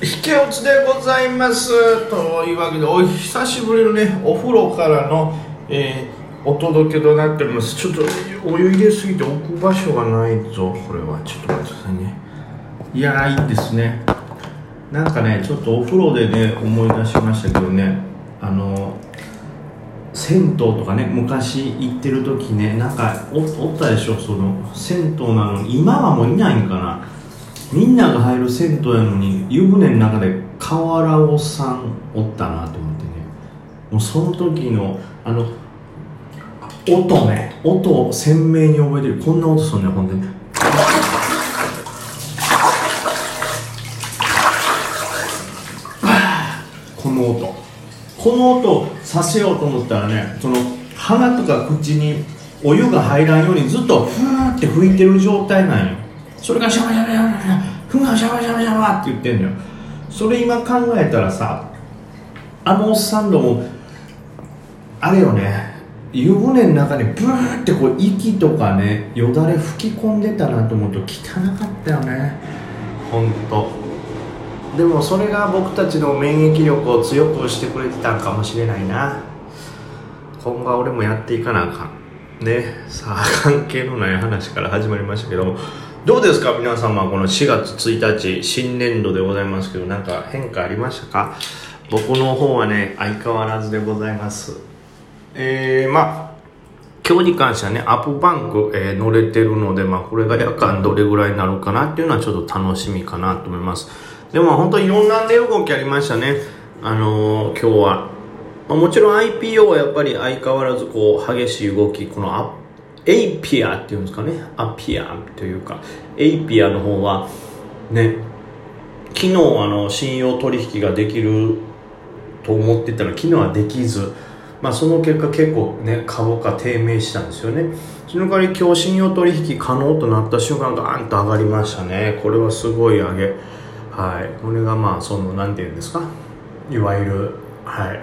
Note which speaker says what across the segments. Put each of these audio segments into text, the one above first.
Speaker 1: 引け落ちでございます。というわけでお久しぶりのねお風呂からの、えー、お届けとなっております。ちょっとお湯入れすぎて置く場所がないぞ。これはちょっと待ってくださいね。いやーいいですね。なんかねちょっとお風呂でね思い出しましたけどね。あの銭湯とかね昔行ってる時ねなんかおおったでしょ？その銭湯なのに今はもういないんかな。みんなが入る銭湯やのに湯船の中で河原尾さんおったなと思ってね。もうその時のあの音ね音を鮮明に覚えてる。こんな音するねほんで。ねこの音。この音させようと思ったらねその鼻とか口にお湯が入らんようにずっとふーって吹いてる状態なんよ。それがシャバシャバシャバシャバ。ふがシャバシャバシャバって言ってんのよ。それ今考えたらさあのおっさんどもあれよね湯船の中にブーってこう息とかねよだれ吹き込んでたなと思うと汚かったよね。本当でもそれが僕たちの免疫力を強くしてくれてたんかもしれないな。今後は俺もやっていかなあかん。ねさあ関係のない話から始まりましたけども。どうですか皆様この4月1日新年度でございますけどなんか変化ありましたか？僕の方はね相変わらずでございますえー、まあ今日に関してはね、アップバンク、えー、乗れてるので、まあ、これが夜間どれぐらいになるかなっていうのはちょっと楽しみかなと思います。でも本当いろんな値動きありましたね。あのー、今日は。まあ、もちろん IPO はやっぱり相変わらずこう、激しい動き、このアエイピアっていうんですかね。アピアというか、エイピアの方は、ね、昨日あの、信用取引ができると思ってたら、昨日はできず、まあ、その結果結構ね株価低迷したんですよね。その代わり今日信用取引可能となった瞬間ガーンと上がりましたね。これはすごい上げ。はい。これがまあその何て言うんですか。いわゆるはい。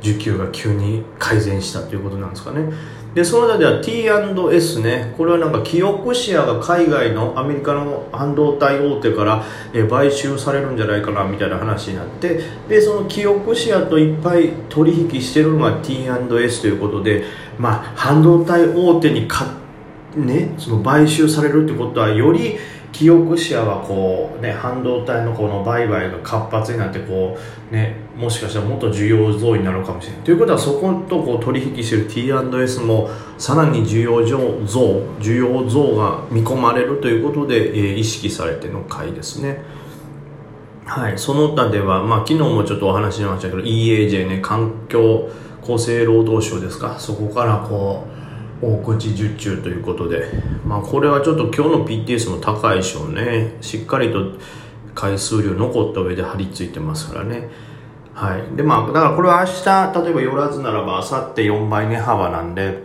Speaker 1: 需給が急に改善したということなんですかね。でその中では T&S ねこれはなんかキオクシアが海外のアメリカの半導体大手から、え買収されるんじゃないかなみたいな話になってでそのキオクシアといっぱい取引してるのが T&S ということで、まあ、半導体大手にか、ね、その買収されるってことはより記憶シェアはこうね半導体のこの売買が活発になってこうねもしかしたらもっと需要増になるかもしれない。ということはそことこう取引してる T&S もさらに需要増需要増が見込まれるということで、えー、意識されての回ですね。はいその他ではまあ昨日もちょっとお話ししましたけど EAJ ね環境厚生労働省ですか。そこからこう大口受注ということで、まあ、これはちょっと今日の PTS も高いでしょうね。しっかりと回数量残った上で張り付いてますからね。はい。でまあだからこれは明日例えば寄らずならば明後日4倍値幅なんで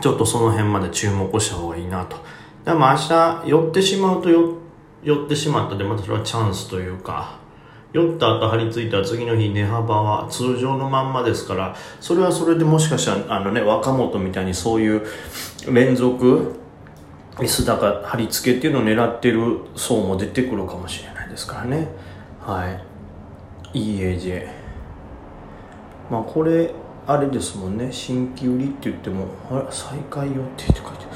Speaker 1: ちょっとその辺まで注目した方がいいなと。でも明日寄ってしまうと寄ってしまったでまたそれはチャンスというか酔った後張り付いた次の日値幅は通常のまんまですからそれはそれでもしかしたらあのね若本みたいにそういう連続 S 高貼り付けっていうのを狙ってる層も出てくるかもしれないですからね。はい。EAJ まあこれあれですもんね。新規売りって言ってもあれ再開予定って書いて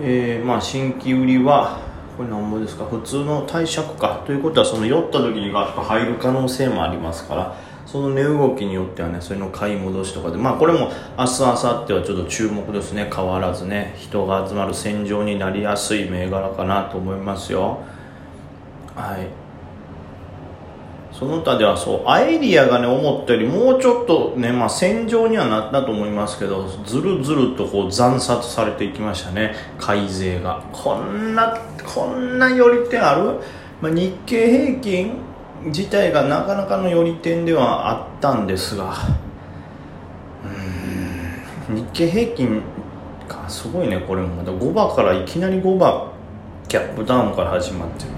Speaker 1: えー、まあ新規売りはこれ何ぼですか？普通の貸借か。ということはその酔った時にガッと入る可能性もありますからその値動きによってはねそれの買い戻しとかでまあこれも明日明後日はちょっと注目ですね。変わらずね人が集まる戦場になりやすい銘柄かなと思いますよ。はい。その他ではそうアエリアがね思ったよりもうちょっとねまあ戦場にはなったと思いますけどずるずるとこう惨殺されていきましたね改税が。こんなこんな寄り手ある、まあ、日経平均自体がなかなかの寄り点ではあったんですがうん日経平均かすごいねこれも。また5番からいきなり5番キャップダウンから始まってる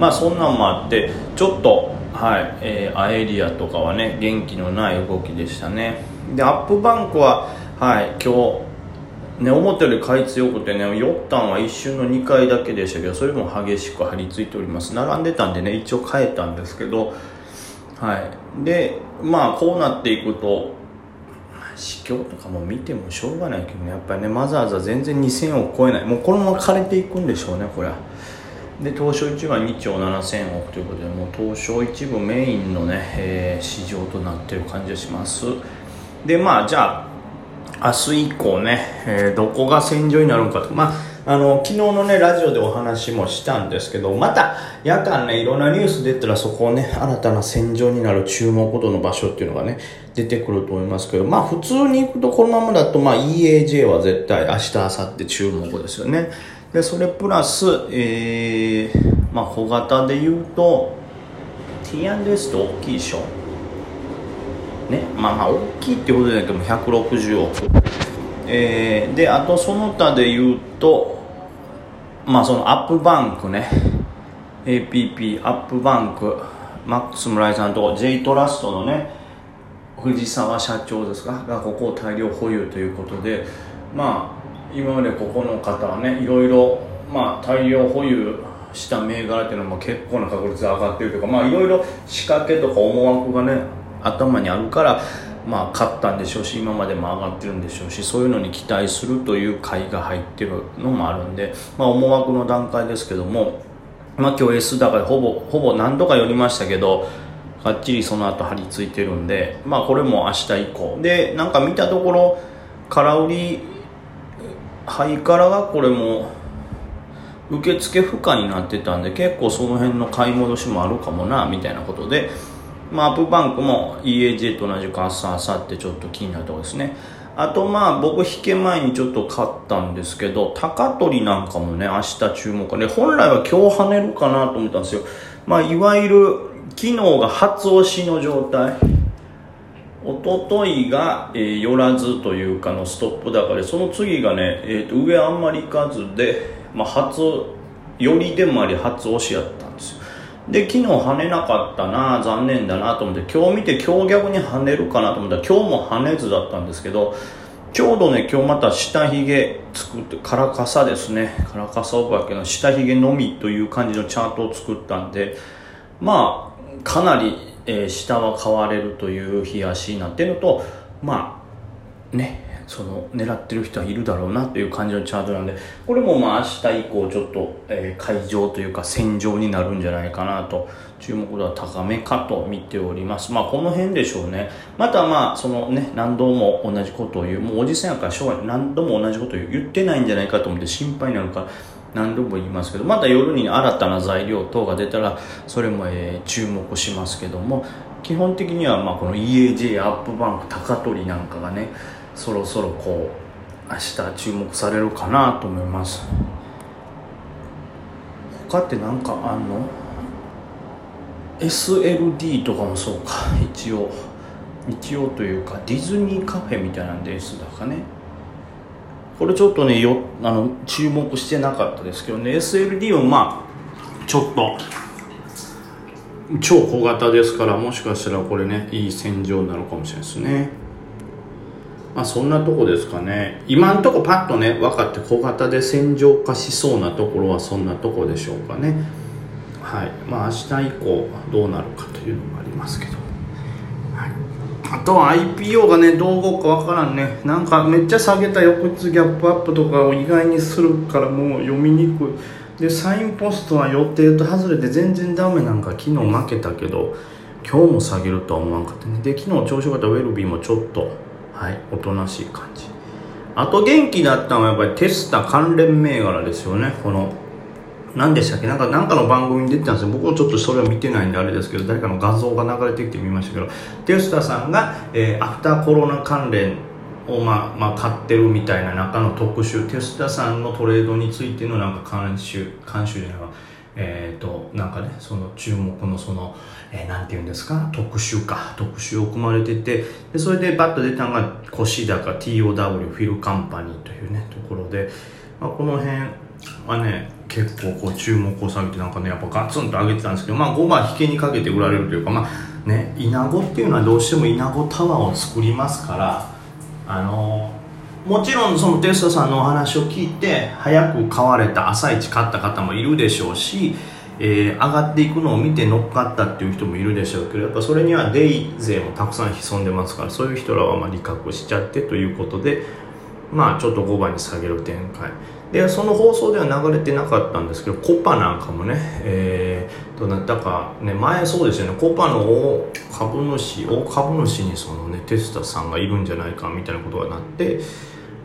Speaker 1: まあそんなんもあってちょっとはい、えー、アエリアとかはね元気のない動きでしたね。でアップバンクははい。今日
Speaker 2: ね、思ったより買い強くてね酔ったんは一瞬の2回だけでしたけどそれも激しく張り付いております。並んでたんでね一応変えたんですけどはい。でまあこうなっていくと市況とかも見てもしょうがないけどね。やっぱりねわざわざ全然2000を超えない。もうこのまま枯れていくんでしょうねこれはで東証一部は2兆7000億ということでもう東証一部メインのね、えー、市場となっている感じがします。でまあじゃあ明日以降ね、えー、どこが戦場になるのかと。まああの昨日のねラジオでお話もしたんですけどまた夜間ねいろんなニュース出たらそこをね新たな戦場になる注目度の場所っていうのがね出てくると思いますけどまあ普通に行くとこのままだとまあ EAJ は絶対明日明後日注目ですよね。でそれプラスえー、まあ小型で言うと T&S と大きいでしょ？ねまあまあ大きいってことじゃないけども160億。えー、であとその他で言うとまあそのアップバンクね。APP アップバンク。マックス村井さんと J トラストのね藤沢社長ですか？がここを大量保有ということで。まあ今までここの方はねいろいろまあ大量保有した銘柄っていうのも結構な確率上がってるというかまあいろいろ仕掛けとか思惑がね頭にあるからまあ勝ったんでしょうし今までも上がってるんでしょうしそういうのに期待するという買いが入ってるのもあるんでまあ思惑の段階ですけどもまあ今日 S 高でほぼほぼ何度か寄りましたけどがっちりその後張り付いてるんでまあこれも明日以降。でなんか見たところ空売りハイカラがこれも受付不可になってたんで結構その辺の買い戻しもあるかもなみたいなことでまあ、アップバンクも EAJ と同じく明日明後日ちょっと気になるところですね。あとまあ僕引け前にちょっと買ったんですけど高取なんかもね明日注目で本来は今日跳ねるかなと思ったんですよ。まあいわゆる昨日が初押しの状態。一昨日が、えー、寄らずというかのストップ高でその次がね、えー、と上あんまり行かずで、まあ、初寄りでもあり初押しやったんですよ。で昨日跳ねなかったな残念だなと思って今日見て今日逆に跳ねるかなと思ったら今日も跳ねずだったんですけどちょうどね今日また下髭作ってカラカサですね。カラカサお化けの下髭のみという感じのチャートを作ったんでまあかなり、えー、下は買われるという冷やしになってるのとまあねその狙ってる人はいるだろうなという感じのチャートなんでこれもまあ明日以降ちょっと、えー、会場というか戦場になるんじゃないかなと注目度は高めかと見ております。まあこの辺でしょうね。またまあそのね何度も同じことを言うもうおじさんやからしょうがない。何度も同じことを言ってないんじゃないかと思って心配になるから何度も言いますけどまた夜に新たな材料等が出たらそれも、え、注目しますけども基本的にはまこの EAJ アップバンク高取なんかがねそろそろこう明日注目されるかなと思います。他って何かあんの？SLD とかもそうか。一応一応というかディズニーカフェみたいなんで S だかね。これちょっとねよあの注目してなかったですけどね SLD はまあちょっと超小型ですからもしかしたらこれねいい戦場になるかもしれないですね。まあそんなとこですかね。今んとこパッとね分かって小型で戦場化しそうなところはそんなとこでしょうかね。はい。まあ明日以降どうなるかというのもありますけど、あとは IPO がねどう動くか分からんね。なんかめっちゃ下げた翌日ギャップアップとかを意外にするからもう読みにくい。でサインポストは予定と外れて全然ダメなんか昨日負けたけど今日も下げるとは思わんかったね。で昨日調子よかったウェルビーもちょっとはいおとなしい感じ。あと元気だったのはやっぱりテスタ関連銘柄ですよね。この何でしたっけ？なんかなんかの番組に出てたんですよ。僕もちょっとそれは見てないんであれですけど誰かの画像が流れてきてみましたけどテスタさんが、えー、アフターコロナ関連を、まあまあ、買ってるみたいな中の特集テスタさんのトレードについてのなんか監修監修じゃないかえーと、なんかねその注目のその、えー、なんて言うんですか？特集か。特集を組まれててでそれでバッと出たのが越高 TOW フィルカンパニーというねところで、まあ、この辺はね結構こう注目を下げてなんかねやっぱガツンと上げてたんですけどまあ5番引けにかけて売られるというかまあねイナゴっていうのはどうしてもイナゴタワーを作りますからあの
Speaker 1: もちろんそのテストさんのお話を聞いて早く買われた朝一買った方もいるでしょうし、えー、上がっていくのを見て乗っかったっていう人もいるでしょうけどやっぱそれにはデイ勢もたくさん潜んでますからそういう人らはまあ利確しちゃってということでまあちょっと5番に下げる展開。でその放送では流れてなかったんですけどコパなんかもね、えー、どなったかね前そうですよね。コパの大株主大株主にそのねテスタさんがいるんじゃないかみたいなことがなって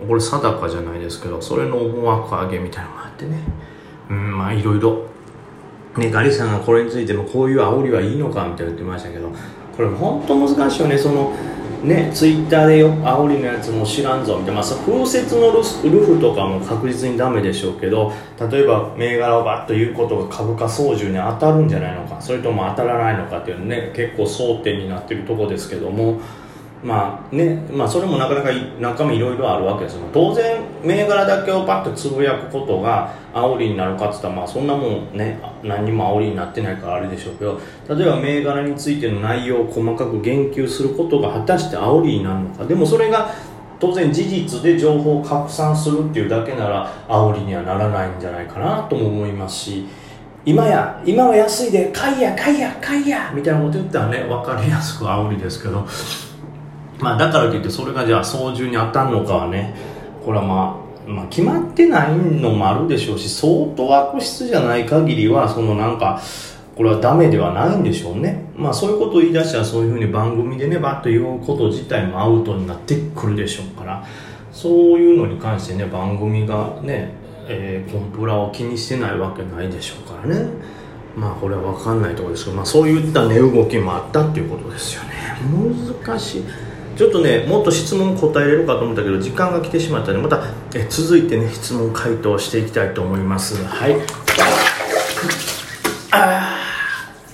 Speaker 1: これ定かじゃないですけどそれの思惑上げみたいなのがあってね。うんまあいろいろ。ねガリさんがこれについてもこういう煽りはいいのかみたいな言ってましたけどこれ本当難しいよね。そのね、ツイッターでよ煽りのやつも知らんぞみたいな、まあ、風雪のルルフとかも確実にダメでしょうけど例えば銘柄をバッと言うことが株価操縦に当たるんじゃないのかそれとも当たらないのかっていうね結構争点になってるとこですけども。まあねまあ、それもなかなか中身いろいろあるわけです。よ当然銘柄だけをパッとつぶやくことが煽りになるかっつったら、まあ、そんなもんね何にも煽りになってないからあれでしょうけど例えば銘柄についての内容を細かく言及することが果たして煽りになるのか。でもそれが当然事実で情報を拡散するっていうだけなら煽りにはならないんじゃないかなとも思いますし今や今は安いで買いや買いや買いやみたいなこと言ったらね分かりやすく煽りですけど。まあ、だからといってそれがじゃあ操縦に当たるのかはねこれはまあ、まあ、決まってないのもあるでしょうし相当悪質じゃない限りはそのなんかこれはダメではないんでしょうね。まあそういうことを言い出したらそういうふうに番組でねバッと言うこと自体もアウトになってくるでしょうからそういうのに関してね番組がね、えー、コンプラを気にしてないわけないでしょうからね。まあこれは分かんないところですけど、まあ、そういった値動きもあったっていうことですよね。難しい。ちょっとねもっと質問答えれるかと思ったけど時間が来てしまったのでまたえ続いてね質問回答していきたいと思います。はい。